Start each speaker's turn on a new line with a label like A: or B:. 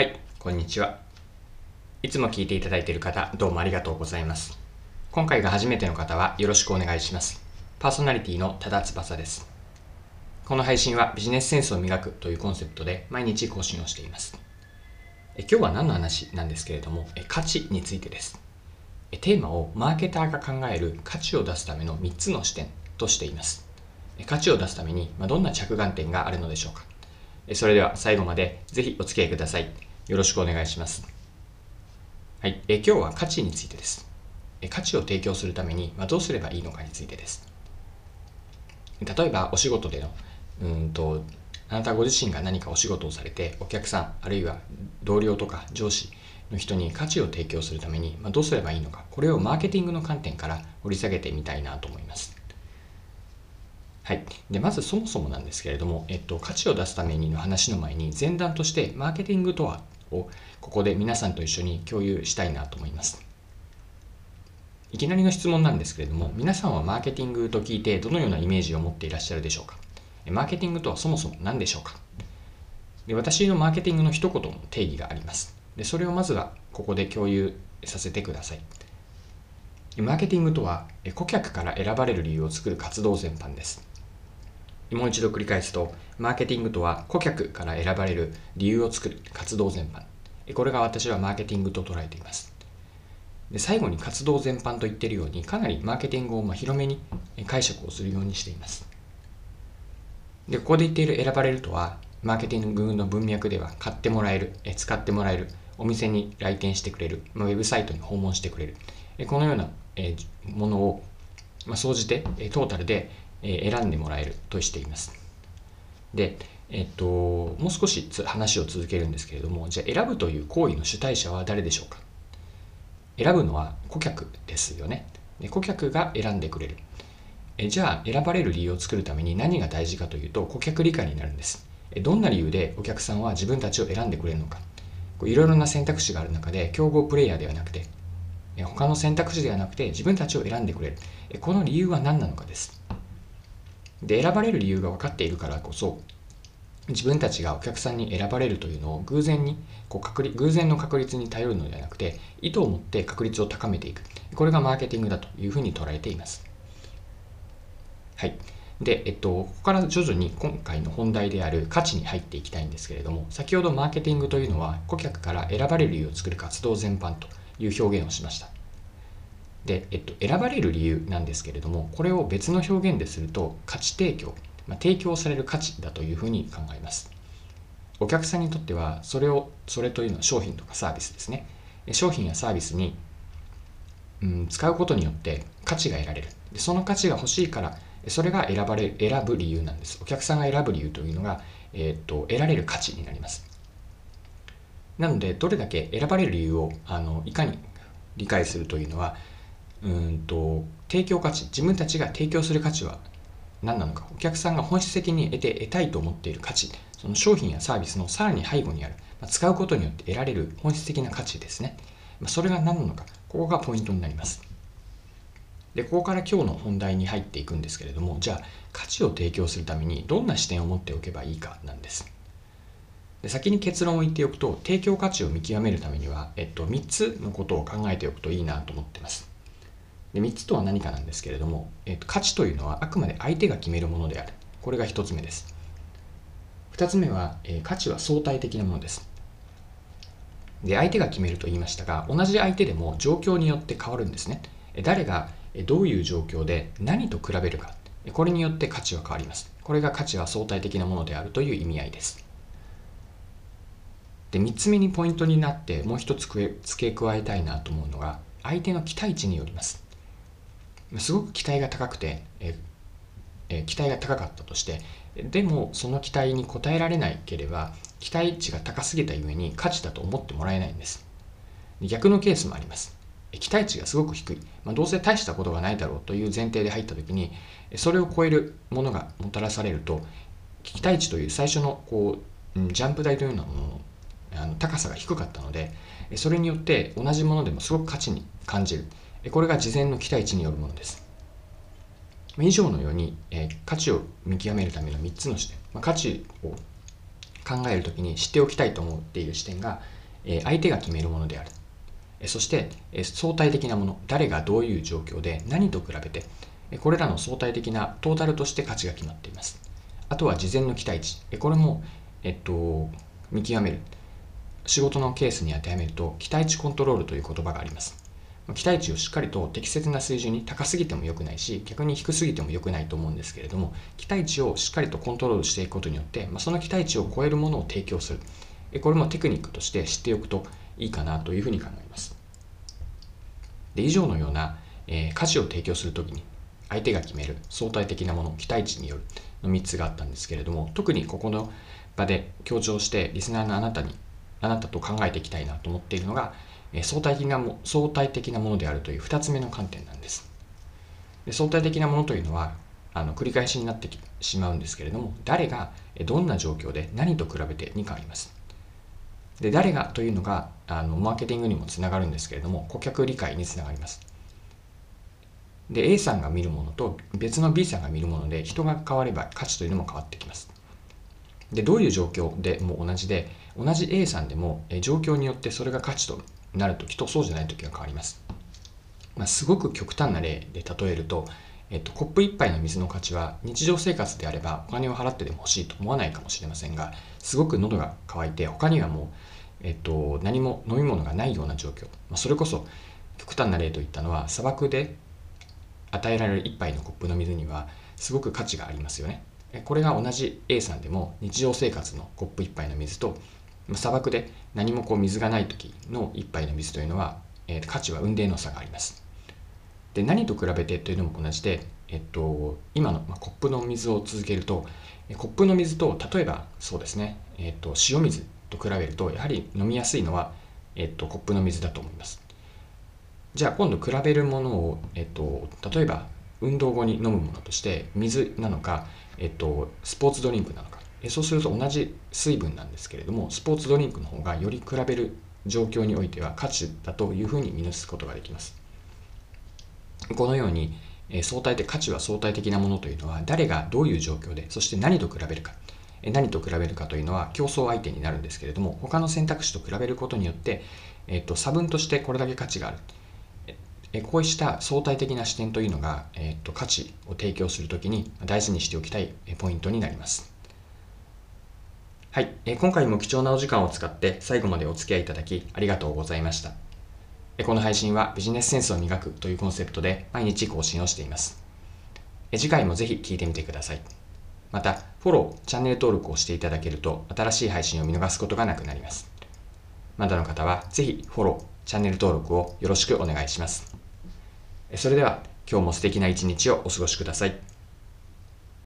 A: はい、こんにちは。いつも聞いていただいている方、どうもありがとうございます。今回が初めての方はよろしくお願いします。パーソナリティの多田翼です。この配信はビジネスセンスを磨くというコンセプトで毎日更新をしています。え今日は何の話なんですけれども、え価値についてです。テーマをマーケターが考える価値を出すための3つの視点としています。価値を出すためにどんな着眼点があるのでしょうか。それでは最後までぜひお付き合いください。よろしくお願いします。はい、え今日は価値についてです。え価値を提供するために、まあ、どうすればいいのかについてです。例えばお仕事でのうんとあなたご自身が何かお仕事をされてお客さんあるいは同僚とか上司の人に価値を提供するために、まあ、どうすればいいのかこれをマーケティングの観点から掘り下げてみたいなと思います。はい、でまずそもそもなんですけれども、えっと、価値を出すためにの話の前に前段としてマーケティングとはをここで皆さんと一緒に共有したいなと思います。いきなりの質問なんですけれども皆さんはマーケティングと聞いてどのようなイメージを持っていらっしゃるでしょうか？マーケティングとはそもそも何でしょうか？で私のマーケティングの一言の定義があります。でそれをまずはここで共有させてください。マーケティングとは顧客から選ばれる理由を作る活動全般です。もう一度繰り返すとマーケティングとは顧客から選ばれる理由を作る活動全般。これが私はマーケティングと捉えています。で最後に活動全般と言っているようにかなりマーケティングをま広めに解釈をするようにしています。でここで言っている選ばれるとはマーケティングの文脈では買ってもらえる使ってもらえるお店に来店してくれるウェブサイトに訪問してくれる。このようなものを総じてトータルで選んでもらえるとしていますでえっと、もう少し話を続けるんですけれどもじゃあ選ぶという行為の主体者は誰でしょうか？選ぶのは顧客ですよね。で顧客が選んでくれるえ。じゃあ選ばれる理由を作るために何が大事かというと顧客理解になるんです。どんな理由でお客さんは自分たちを選んでくれるのか。いろいろな選択肢がある中で競合プレイヤーではなくて他の選択肢ではなくて自分たちを選んでくれる。この理由は何なのかです。で選ばれる理由が分かっているからこそ自分たちがお客さんに選ばれるというのを偶然にこう確率偶然の確率に頼るのではなくて意図を持って確率を高めていく。これがマーケティングだというふうに捉えています。はい。で、えっと、ここから徐々に今回の本題である価値に入っていきたいんですけれども先ほどマーケティングというのは顧客から選ばれる理由を作る活動全般という表現をしました。で、えっと、選ばれる理由なんですけれどもこれを別の表現ですると価値提供まあ、提供される価値だというふうに考えます。お客さんにとってはそれをそれというのは商品とかサービスですね。商品やサービスに、うん、使うことによって価値が得られる。でその価値が欲しいからそれが選ばれ選ぶ理由なんです。お客さんが選ぶ理由というのが、え、っと得られる価値になります。なのでどれだけ選ばれる理由をあのいかに理解するというのはうんと提供価値自分たちが提供する価値は何なのかお客さんが本質的に得て得たいと思っている価値その商品やサービスのさらに背後にある、まあ使うことによって得られる本質的な価値ですね、まあそれが何なのかここがポイントになります。でここから今日の本題に入っていくんですけれどもじゃあ価値を提供するためにどんな視点を持っておけばいいかなんです。で先に結論を言っておくと提供価値を見極めるためには、えっと、3つのことを考えておくといいなと思ってます。で3つとは何かなんですけれども、えーと、価値というのはあくまで相手が決めるものである。これが1つ目です。2つ目は、えー、価値は相対的なものです。で相手が決めると言いましたが同じ相手でも状況によって変わるんですね。誰がどういう状況で何と比べるか。これによって価値は変わります。これが価値は相対的なものであるという意味合いです。で3つ目にポイントになってもう一つ付け加えたいなと思うのが相手の期待値によります。すごく期待が高くて、ええ期待が高かったとしてでもその期待に応えられないければ期待値が高すぎたゆえに価値だと思ってもらえないんです。逆のケースもあります。期待値がすごく低い、まあ、どうせ大したことがないだろうという前提で入った時にそれを超えるものがもたらされると期待値という最初のこうジャンプ台というようなものあの高さが低かったのでそれによって同じものでもすごく価値に感じる。これが事前の期待値によるものです。以上のように、え価値を見極めるための3つの視点、まあ価値を考えるときに知っておきたいと思っていう視点が、え相手が決めるものである。えそして、え相対的なもの、誰がどういう状況で何と比べて、えこれらの相対的なトータルとして価値が決まっています。あとは事前の期待値。えこれも、えっと、見極める。仕事のケースに当てはめると、期待値コントロールという言葉があります。期待値をしっかりと適切な水準に高すぎても良くないし逆に低すぎても良くないと思うんですけれども期待値をしっかりとコントロールしていくことによって、まあ、その期待値を超えるものを提供する。これもテクニックとして知っておくといいかなというふうに考えます。で以上のような、えー、価値を提供するときに相手が決める相対的なもの期待値によるの3つがあったんですけれども特にここの場で強調してリスナーのあなたにあなたと考えていきたいなと思っているのが相対的なも相対的なものであるという2つ目の観点なんです。で相対的なものというのはあの繰り返しになってしまうんですけれども誰がどんな状況で何と比べてに変わります。で誰がというのがあのマーケティングにもつながるんですけれども顧客理解につながります。で A さんが見るものと別の B さんが見るもので人が変われば価値というのも変わってきます。でどういう状況でも同じで同じ A さんでも状況によってそれが価値となるときとそうじゃないときが変わります。まあ、すごく極端な例で例えると、えっと、コップ1杯の水の価値は日常生活であればお金を払ってでも欲しいと思わないかもしれませんがすごく喉が渇いて他にはもう、えっと、何も飲み物がないような状況、まあ、それこそ極端な例といったのは砂漠で与えられる1杯のコップの水にはすごく価値がありますよね。これが同じ A さんでも日常生活のコップ1杯の水と砂漠で何もこう水がない時の一杯の水というのは、えー、価値は雲泥の差があります。で何と比べてというのも同じで、えっと、今の、まあ、コップの水を続けるとコップの水と例えばそうですね、えっと、塩水と比べるとやはり飲みやすいのは、えっと、コップの水だと思います。じゃあ今度比べるものを、えっと、例えば運動後に飲むものとして水なのか、えっと、スポーツドリンクなのかそうすると同じ水分なんですけれどもスポーツドリンクの方がより比べる状況においては価値だというふうに見なすことができます。このように相対的価値は相対的なものというのは誰がどういう状況でそして何と比べるか。何と比べるかというのは競争相手になるんですけれども他の選択肢と比べることによって、えっと、差分としてこれだけ価値がある。こうした相対的な視点というのが、えっと、価値を提供するときに大事にしておきたいポイントになります。はい、え今回も貴重なお時間を使って最後までお付き合いいただきありがとうございました。この配信はビジネスセンスを磨くというコンセプトで毎日更新をしています。次回もぜひ聴いてみてください。また、フォロー、チャンネル登録をしていただけると新しい配信を見逃すことがなくなります。まだの方はぜひフォロー、チャンネル登録をよろしくお願いします。それでは今日も素敵な一日をお過ごしください。